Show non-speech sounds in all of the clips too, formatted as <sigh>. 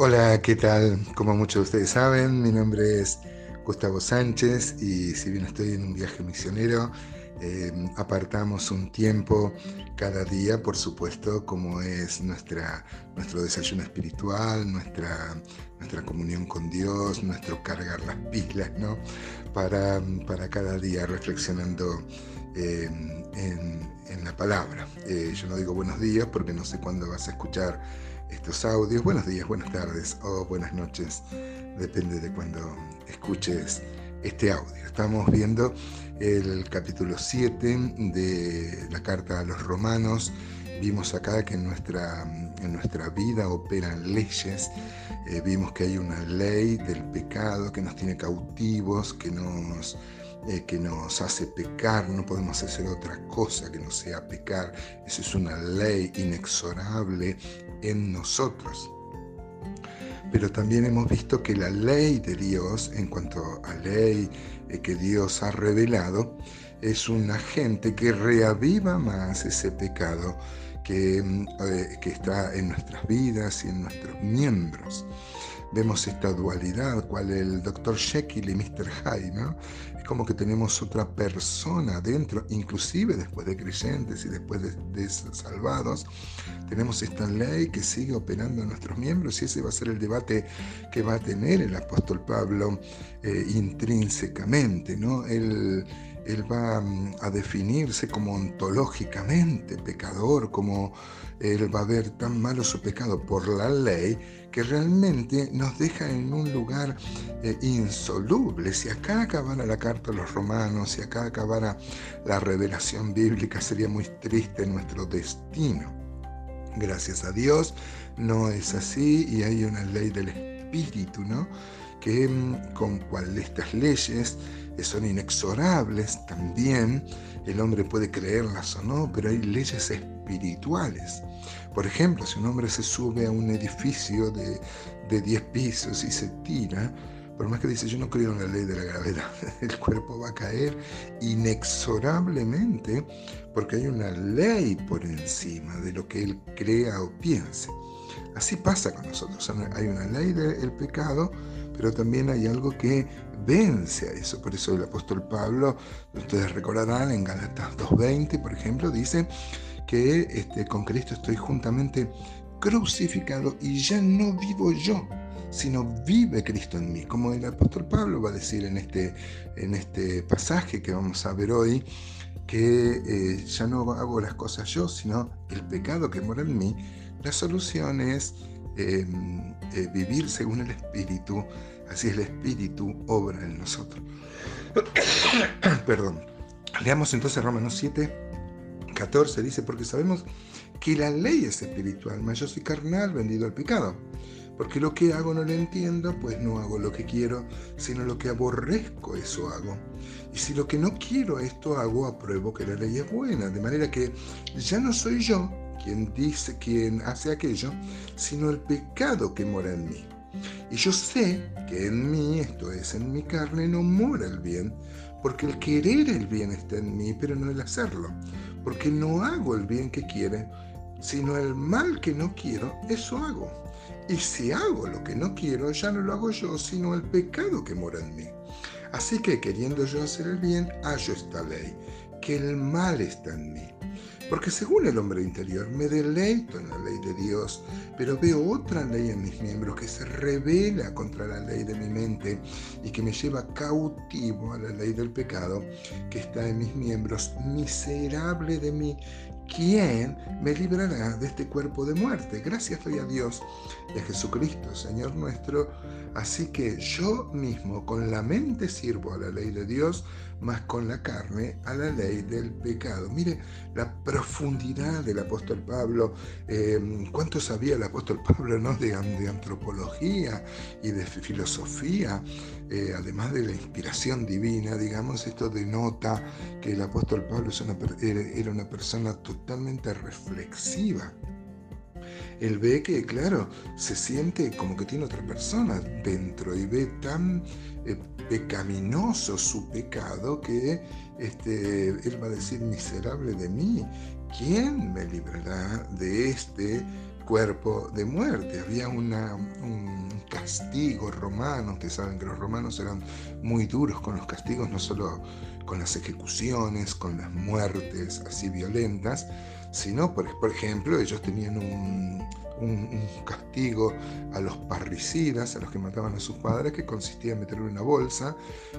Hola, ¿qué tal? Como muchos de ustedes saben, mi nombre es Gustavo Sánchez y si bien estoy en un viaje misionero, eh, apartamos un tiempo cada día, por supuesto, como es nuestra, nuestro desayuno espiritual, nuestra, nuestra comunión con Dios, nuestro cargar las pilas, ¿no? Para, para cada día reflexionando eh, en, la palabra. Eh, yo no digo buenos días porque no sé cuándo vas a escuchar estos audios. Buenos días, buenas tardes o buenas noches, depende de cuando escuches este audio. Estamos viendo el capítulo 7 de la carta a los romanos. Vimos acá que en nuestra, en nuestra vida operan leyes. Eh, vimos que hay una ley del pecado que nos tiene cautivos, que nos eh, que nos hace pecar, no podemos hacer otra cosa que no sea pecar. Esa es una ley inexorable en nosotros. Pero también hemos visto que la ley de Dios, en cuanto a ley eh, que Dios ha revelado, es un agente que reaviva más ese pecado que, mm, eh, que está en nuestras vidas y en nuestros miembros vemos esta dualidad, cual el Dr. Jekyll y Mr. Hyde, ¿no? Es como que tenemos otra persona dentro, inclusive después de creyentes y después de, salvados, tenemos esta ley que sigue operando en nuestros miembros y ese va a ser el debate que va a tener el apóstol Pablo eh, intrínsecamente, ¿no? Él, él va mm, a definirse como ontológicamente pecador, como él va a ver tan malo su pecado por la ley, que realmente nos deja en un lugar eh, insoluble. Si acá acabara la carta a los romanos, si acá acabara la revelación bíblica, sería muy triste nuestro destino. Gracias a Dios no es así y hay una ley del espíritu, ¿no? Que mm, con cual estas leyes son inexorables también, el hombre puede creerlas o no, pero hay leyes espirituales. Por ejemplo, si un hombre se sube a un edificio de, de 10 pisos y se tira, por más que dice yo no creo en la ley de la gravedad, <laughs> el cuerpo va a caer inexorablemente porque hay una ley por encima de lo que él crea o piense. Así pasa con nosotros. Hay una ley del pecado, pero también hay algo que vence a eso. Por eso el apóstol Pablo, ustedes recordarán en Galatas 2.20, por ejemplo, dice que este, con Cristo estoy juntamente crucificado y ya no vivo yo, sino vive Cristo en mí, como el apóstol Pablo va a decir en este, en este pasaje que vamos a ver hoy, que eh, ya no hago las cosas yo, sino el pecado que mora en mí, la solución es em, eh, vivir según el Espíritu, así el Espíritu obra en nosotros. <coughs> Perdón. Leamos entonces Romanos 7, 14, dice, porque sabemos que la ley es espiritual, mas yo soy carnal, vendido al pecado. Porque lo que hago no lo entiendo, pues no hago lo que quiero, sino lo que aborrezco, eso hago. Y si lo que no quiero, esto hago, apruebo que la ley es buena. De manera que ya no soy yo quien dice, quien hace aquello, sino el pecado que mora en mí. Y yo sé que en mí, esto es, en mi carne, no mora el bien, porque el querer el bien está en mí, pero no el hacerlo, porque no hago el bien que quiere, sino el mal que no quiero, eso hago. Y si hago lo que no quiero, ya no lo hago yo, sino el pecado que mora en mí. Así que queriendo yo hacer el bien, hallo esta ley, que el mal está en mí. Porque según el hombre interior me deleito en la ley de Dios, pero veo otra ley en mis miembros que se revela contra la ley de mi mente y que me lleva cautivo a la ley del pecado que está en mis miembros, miserable de mí. ¿Quién me librará de este cuerpo de muerte? Gracias doy a Dios y a Jesucristo, Señor nuestro. Así que yo mismo con la mente sirvo a la ley de Dios, más con la carne a la ley del pecado. Mire la profundidad del apóstol Pablo, eh, cuánto sabía el apóstol Pablo ¿no? de, antropología y de filosofía, eh, además de la inspiración divina, digamos, esto denota que el apóstol Pablo era una persona totalmente reflexiva él ve que, claro, se siente como que tiene otra persona dentro y ve tan eh, pecaminoso su pecado que este, él va a decir, miserable de mí, ¿quién me librará de este cuerpo de muerte. Había un castigo romano. Ustedes saben que los romanos eran muy duros con los castigos, no solo con las ejecuciones, con las muertes así violentas, sino, por, por ejemplo, ellos tenían un, castigo a los parricidas, a los que mataban a sus padres, que consistía en meterlo en una bolsa,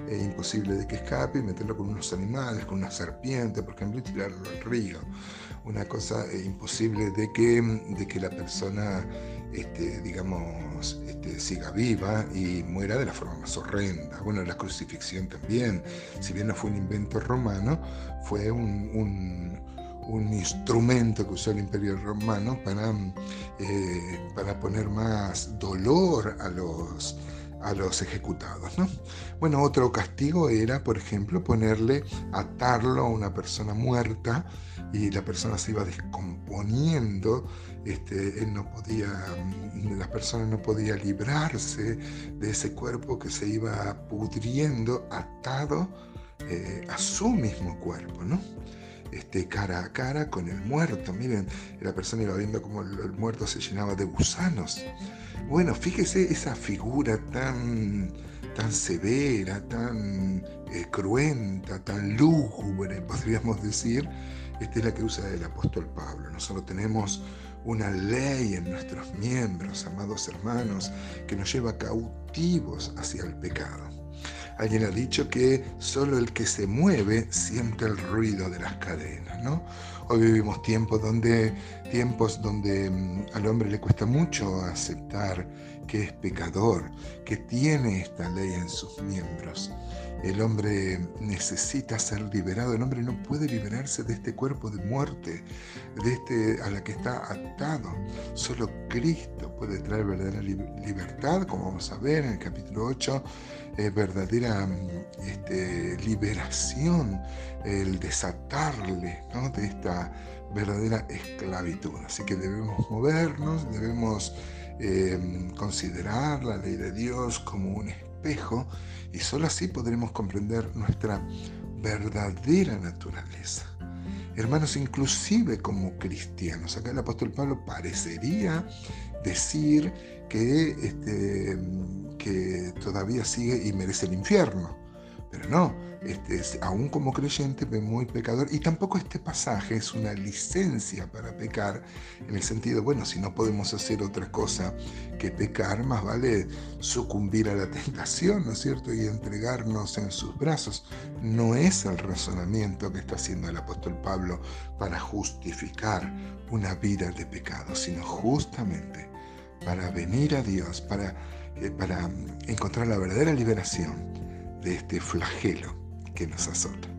eh, imposible de que escape, y meterlo con unos animales, con una serpiente, por ejemplo, y tirarlo al río. Una cosa eh, imposible de que, de que la persona, este, digamos, este, siga viva y muera de la forma más horrenda. Bueno, la crucifixión también, si bien no fue un invento romano, fue un un instrumento que usó el Imperio Romano para, eh, para poner más dolor a los, a los ejecutados. ¿no? Bueno, otro castigo era, por ejemplo, ponerle, atarlo a una persona muerta y la persona se iba descomponiendo, este, él no podía, la persona no podía librarse de ese cuerpo que se iba pudriendo atado eh, a su mismo cuerpo, ¿no? Este, cara a cara con el muerto. Miren, la persona iba viendo cómo el, muerto se llenaba de gusanos. Bueno, fíjese esa figura tan, tan severa, tan eh, cruenta, tan lúgubre, podríamos decir, esta es la que usa el apóstol Pablo. Nosotros tenemos una ley en nuestros miembros, amados hermanos, que nos lleva cautivos hacia el pecado. Alguien ha dicho que solo el que se mueve siente el ruido de las cadenas, ¿no? Hoy vivimos tiempos donde, tiempos donde mm, al hombre le cuesta mucho aceptar que es pecador, que tiene esta ley en sus miembros. El hombre necesita ser liberado, el hombre no puede liberarse de este cuerpo de muerte, de este a la que está atado. Solo Cristo puede traer verdadera libertad, como vamos a ver en el capítulo 8, eh, verdadera este, liberación, el desatarle de esta verdadera esclavitud. Así que debemos movernos, debemos eh, considerar la ley de Dios como un y solo así podremos comprender nuestra verdadera naturaleza. Hermanos, inclusive como cristianos, acá el apóstol Pablo parecería decir que, este, que todavía sigue y merece el infierno. Pero no, este, aún como creyente muy pecador. Y tampoco este pasaje es una licencia para pecar, en el sentido, bueno, si no podemos hacer otra cosa que pecar, más vale sucumbir a la tentación, ¿no es cierto? Y entregarnos en sus brazos. No es el razonamiento que está haciendo el apóstol Pablo para justificar una vida de pecado, sino justamente para venir a Dios, para, eh, para encontrar la verdadera liberación de este flagelo que nos azota.